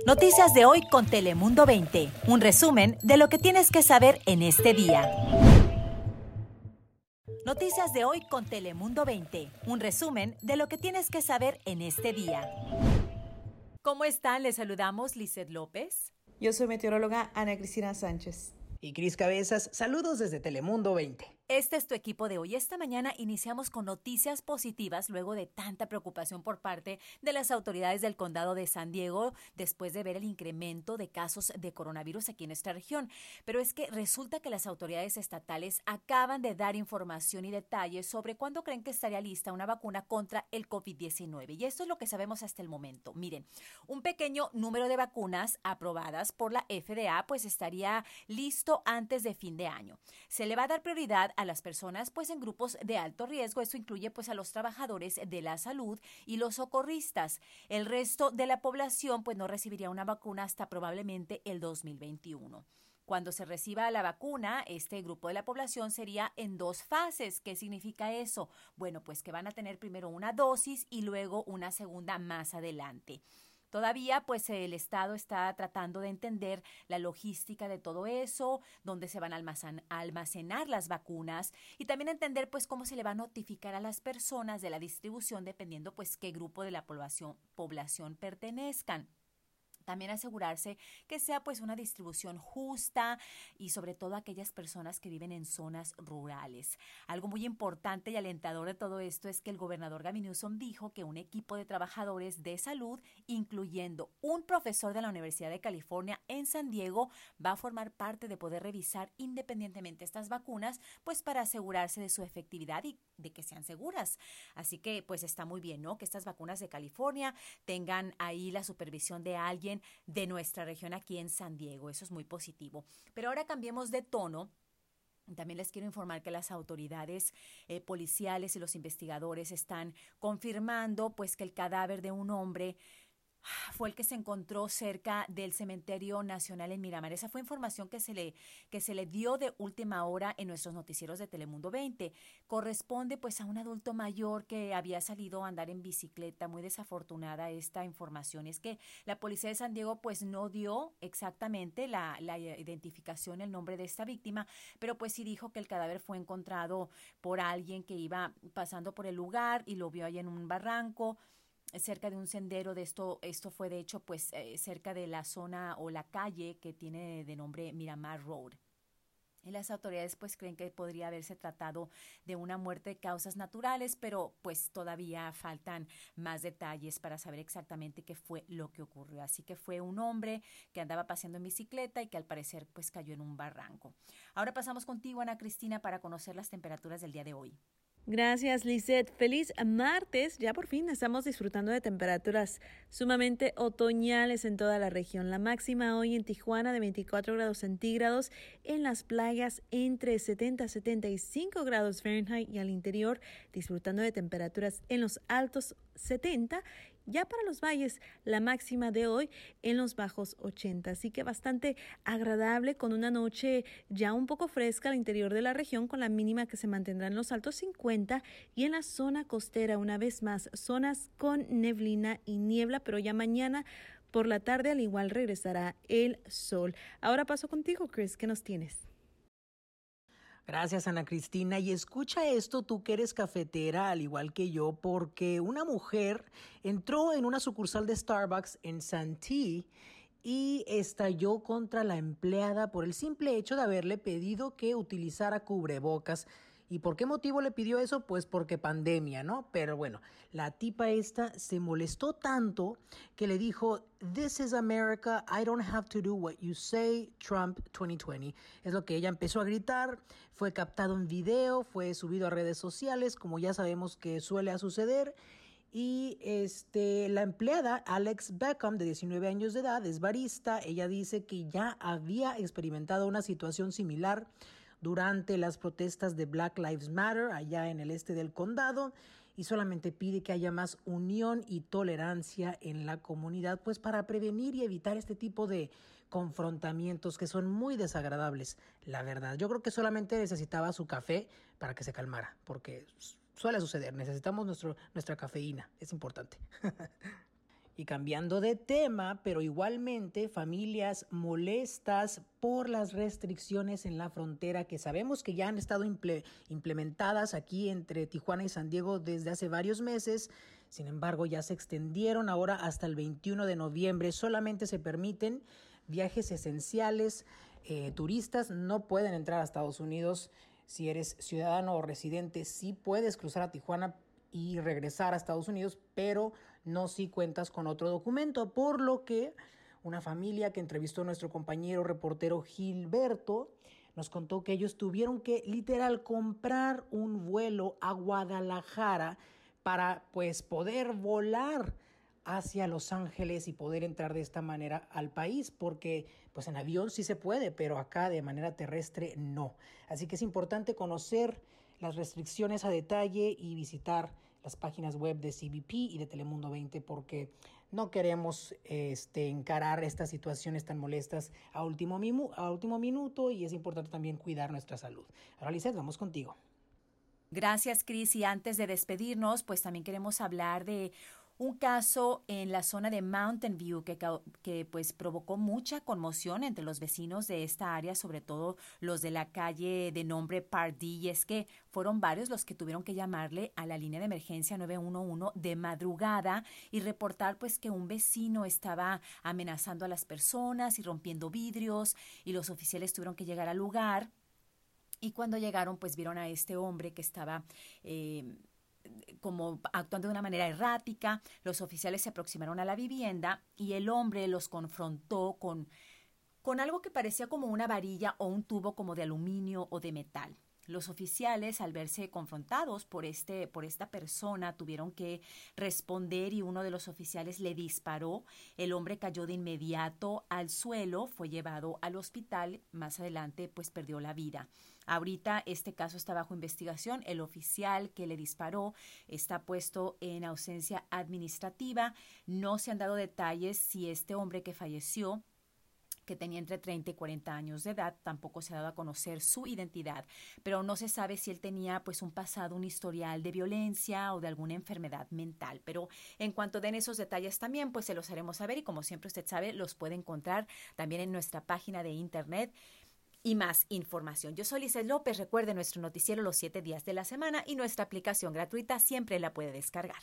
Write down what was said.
Noticias de hoy con Telemundo 20. Un resumen de lo que tienes que saber en este día. Noticias de hoy con Telemundo 20. Un resumen de lo que tienes que saber en este día. ¿Cómo están? Les saludamos Lizeth López. Yo soy meteoróloga Ana Cristina Sánchez. Y Cris Cabezas, saludos desde Telemundo 20. Este es tu equipo de hoy. Esta mañana iniciamos con noticias positivas luego de tanta preocupación por parte de las autoridades del condado de San Diego después de ver el incremento de casos de coronavirus aquí en nuestra región. Pero es que resulta que las autoridades estatales acaban de dar información y detalles sobre cuándo creen que estaría lista una vacuna contra el COVID-19. Y esto es lo que sabemos hasta el momento. Miren, un pequeño número de vacunas aprobadas por la FDA pues estaría listo antes de fin de año. Se le va a dar prioridad a a las personas pues en grupos de alto riesgo. Esto incluye pues a los trabajadores de la salud y los socorristas. El resto de la población pues no recibiría una vacuna hasta probablemente el 2021. Cuando se reciba la vacuna, este grupo de la población sería en dos fases. ¿Qué significa eso? Bueno, pues que van a tener primero una dosis y luego una segunda más adelante. Todavía, pues el Estado está tratando de entender la logística de todo eso, dónde se van a almacenar las vacunas y también entender, pues, cómo se le va a notificar a las personas de la distribución dependiendo, pues, qué grupo de la población, población pertenezcan. También asegurarse que sea pues una distribución justa y sobre todo aquellas personas que viven en zonas rurales. Algo muy importante y alentador de todo esto es que el gobernador Gavin Newsom dijo que un equipo de trabajadores de salud, incluyendo un profesor de la Universidad de California en San Diego, va a formar parte de poder revisar independientemente estas vacunas, pues para asegurarse de su efectividad y de que sean seguras. Así que pues está muy bien, ¿no? Que estas vacunas de California tengan ahí la supervisión de alguien de nuestra región aquí en San Diego. Eso es muy positivo. Pero ahora cambiemos de tono. También les quiero informar que las autoridades eh, policiales y los investigadores están confirmando pues que el cadáver de un hombre fue el que se encontró cerca del cementerio nacional en Miramar. Esa fue información que se le que se le dio de última hora en nuestros noticieros de Telemundo 20. Corresponde pues a un adulto mayor que había salido a andar en bicicleta. Muy desafortunada esta información. Es que la policía de San Diego pues no dio exactamente la, la identificación, el nombre de esta víctima, pero pues sí dijo que el cadáver fue encontrado por alguien que iba pasando por el lugar y lo vio ahí en un barranco cerca de un sendero de esto esto fue de hecho pues eh, cerca de la zona o la calle que tiene de nombre Miramar Road y las autoridades pues creen que podría haberse tratado de una muerte de causas naturales, pero pues todavía faltan más detalles para saber exactamente qué fue lo que ocurrió. Así que fue un hombre que andaba paseando en bicicleta y que al parecer pues cayó en un barranco. Ahora pasamos contigo, Ana Cristina, para conocer las temperaturas del día de hoy. Gracias, Lizeth. Feliz martes. Ya por fin estamos disfrutando de temperaturas sumamente otoñales en toda la región. La máxima hoy en Tijuana de 24 grados centígrados, en las playas entre 70 a 75 grados Fahrenheit y al interior disfrutando de temperaturas en los altos 70 ya para los valles, la máxima de hoy en los bajos 80, así que bastante agradable con una noche ya un poco fresca al interior de la región con la mínima que se mantendrá en los altos 50 y en la zona costera una vez más zonas con neblina y niebla, pero ya mañana por la tarde al igual regresará el sol. Ahora paso contigo, Chris, ¿qué nos tienes? Gracias, Ana Cristina. Y escucha esto, tú que eres cafetera, al igual que yo, porque una mujer entró en una sucursal de Starbucks en Santee y estalló contra la empleada por el simple hecho de haberle pedido que utilizara cubrebocas ¿Y por qué motivo le pidió eso? Pues porque pandemia, ¿no? Pero bueno, la tipa esta se molestó tanto que le dijo, This is America, I don't have to do what you say, Trump 2020. Es lo que ella empezó a gritar, fue captado en video, fue subido a redes sociales, como ya sabemos que suele suceder. Y este, la empleada Alex Beckham, de 19 años de edad, es barista. Ella dice que ya había experimentado una situación similar durante las protestas de Black Lives Matter allá en el este del condado y solamente pide que haya más unión y tolerancia en la comunidad, pues para prevenir y evitar este tipo de confrontamientos que son muy desagradables, la verdad. Yo creo que solamente necesitaba su café para que se calmara, porque suele suceder, necesitamos nuestro, nuestra cafeína, es importante. Y cambiando de tema, pero igualmente familias molestas por las restricciones en la frontera que sabemos que ya han estado implementadas aquí entre Tijuana y San Diego desde hace varios meses. Sin embargo, ya se extendieron ahora hasta el 21 de noviembre. Solamente se permiten viajes esenciales. Eh, turistas no pueden entrar a Estados Unidos. Si eres ciudadano o residente, sí puedes cruzar a Tijuana y regresar a Estados Unidos, pero no si cuentas con otro documento, por lo que una familia que entrevistó a nuestro compañero reportero Gilberto nos contó que ellos tuvieron que literal comprar un vuelo a Guadalajara para pues poder volar hacia Los Ángeles y poder entrar de esta manera al país, porque pues en avión sí se puede, pero acá de manera terrestre no. Así que es importante conocer las restricciones a detalle y visitar las páginas web de CBP y de Telemundo 20 porque no queremos este, encarar estas situaciones tan molestas a último, a último minuto y es importante también cuidar nuestra salud. Ahora, vamos contigo. Gracias, Cris. Y antes de despedirnos, pues también queremos hablar de un caso en la zona de Mountain View que, que pues provocó mucha conmoción entre los vecinos de esta área, sobre todo los de la calle de nombre Pardee, y es que fueron varios los que tuvieron que llamarle a la línea de emergencia 911 de madrugada y reportar pues que un vecino estaba amenazando a las personas y rompiendo vidrios y los oficiales tuvieron que llegar al lugar. Y cuando llegaron, pues vieron a este hombre que estaba eh, como actuando de una manera errática. Los oficiales se aproximaron a la vivienda y el hombre los confrontó con, con algo que parecía como una varilla o un tubo como de aluminio o de metal. Los oficiales, al verse confrontados por, este, por esta persona, tuvieron que responder y uno de los oficiales le disparó. El hombre cayó de inmediato al suelo, fue llevado al hospital, más adelante pues perdió la vida. Ahorita este caso está bajo investigación. El oficial que le disparó está puesto en ausencia administrativa. No se han dado detalles si este hombre que falleció que tenía entre 30 y 40 años de edad, tampoco se ha dado a conocer su identidad, pero no se sabe si él tenía pues un pasado, un historial de violencia o de alguna enfermedad mental. Pero en cuanto den esos detalles también, pues se los haremos saber y como siempre usted sabe, los puede encontrar también en nuestra página de internet y más información. Yo soy Lizeth López. Recuerde nuestro noticiero los siete días de la semana y nuestra aplicación gratuita siempre la puede descargar.